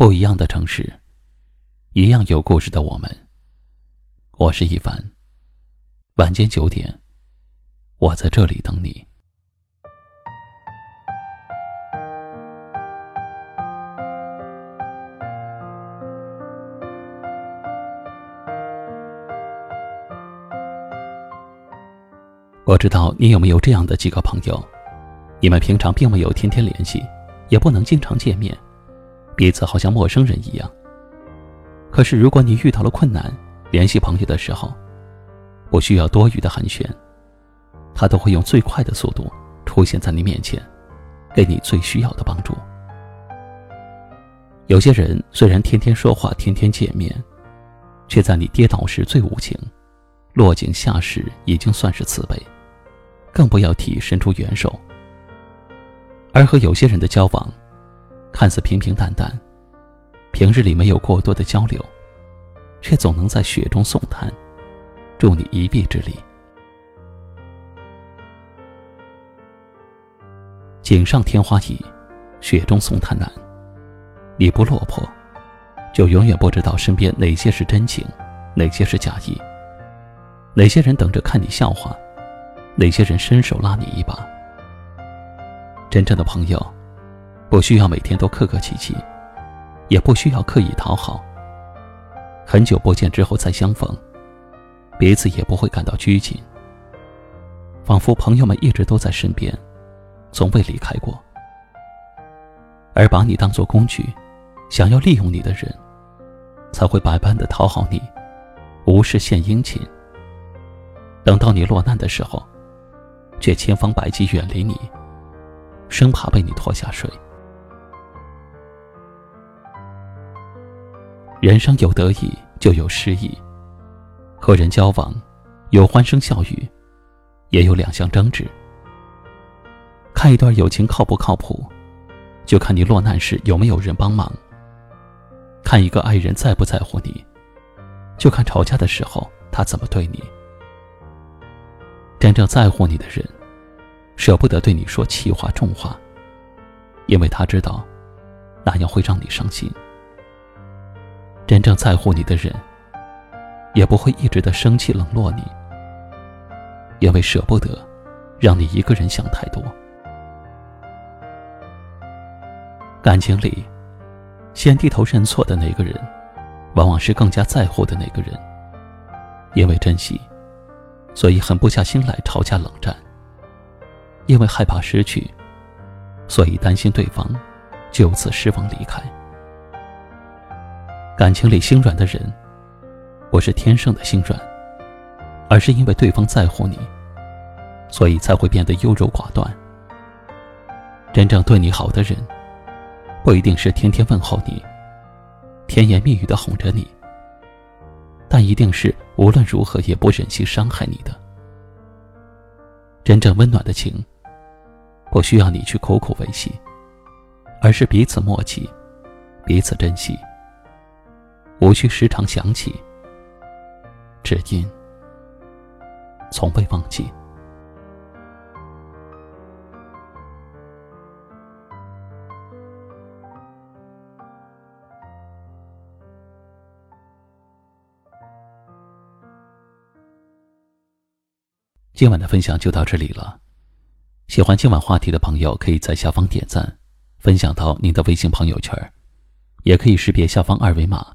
不一样的城市，一样有故事的我们。我是一凡。晚间九点，我在这里等你。我知道你有没有这样的几个朋友，你们平常并没有天天联系，也不能经常见面。彼此好像陌生人一样。可是，如果你遇到了困难，联系朋友的时候，不需要多余的寒暄，他都会用最快的速度出现在你面前，给你最需要的帮助。有些人虽然天天说话，天天见面，却在你跌倒时最无情，落井下石已经算是慈悲，更不要提伸出援手。而和有些人的交往，看似平平淡淡，平日里没有过多的交流，却总能在雪中送炭，助你一臂之力。锦上添花易，雪中送炭难。你不落魄，就永远不知道身边哪些是真情，哪些是假意。哪些人等着看你笑话，哪些人伸手拉你一把。真正的朋友。不需要每天都客客气气，也不需要刻意讨好。很久不见之后再相逢，彼此也不会感到拘谨，仿佛朋友们一直都在身边，从未离开过。而把你当作工具，想要利用你的人，才会百般的讨好你，无事献殷勤。等到你落难的时候，却千方百计远离你，生怕被你拖下水。人生有得意就有失意，和人交往，有欢声笑语，也有两相争执。看一段友情靠不靠谱，就看你落难时有没有人帮忙；看一个爱人在不在乎你，就看吵架的时候他怎么对你。真正在乎你的人，舍不得对你说气话重话，因为他知道，那样会让你伤心。真正在乎你的人，也不会一直的生气冷落你，因为舍不得让你一个人想太多。感情里，先低头认错的那个人，往往是更加在乎的那个人。因为珍惜，所以狠不下心来吵架冷战；因为害怕失去，所以担心对方就此失望离开。感情里心软的人，不是天生的心软，而是因为对方在乎你，所以才会变得优柔寡断。真正对你好的人，不一定是天天问候你，甜言蜜语的哄着你，但一定是无论如何也不忍心伤害你的。真正温暖的情，不需要你去苦苦维系，而是彼此默契，彼此珍惜。无需时常想起，只因从未忘记。今晚的分享就到这里了。喜欢今晚话题的朋友，可以在下方点赞，分享到您的微信朋友圈，也可以识别下方二维码。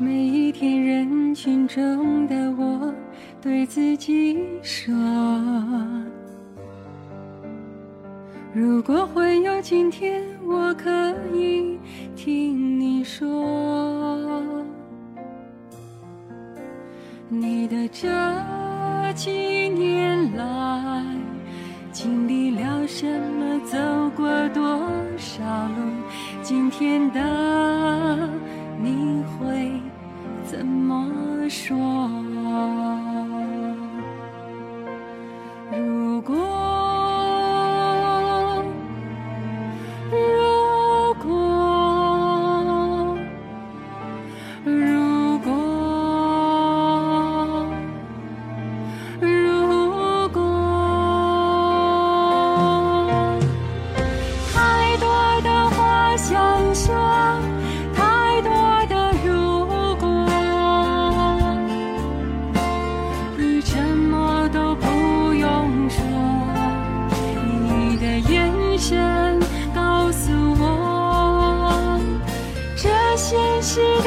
每一天人群中的我。对自己说：如果会有今天，我可以听你说，你的这几年来经历了什么，走过多少路，今天的怎么说？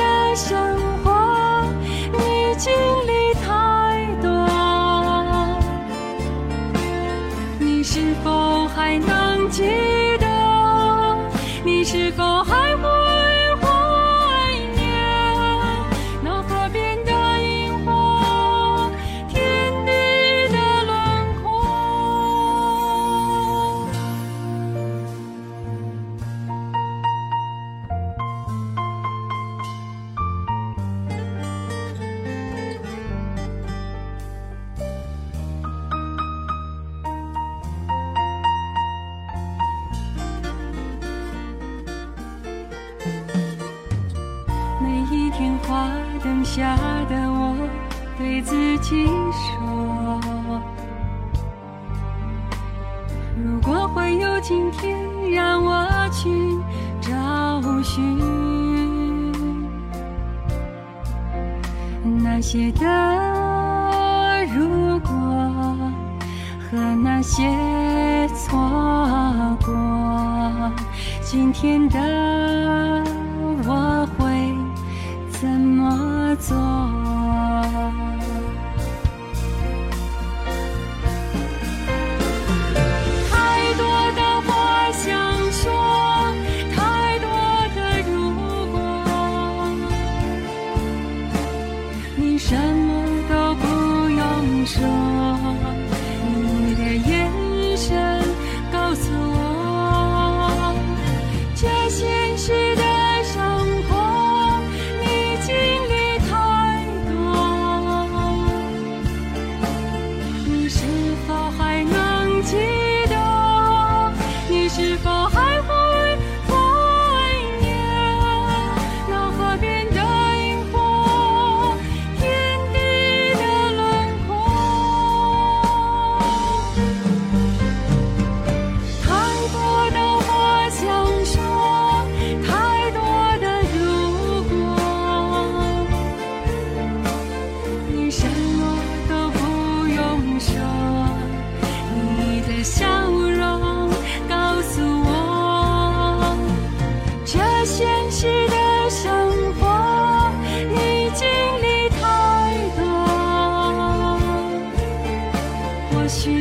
的生活你记下的我对自己说如果会有今天让我去找寻那些的如果和那些错过今天的去。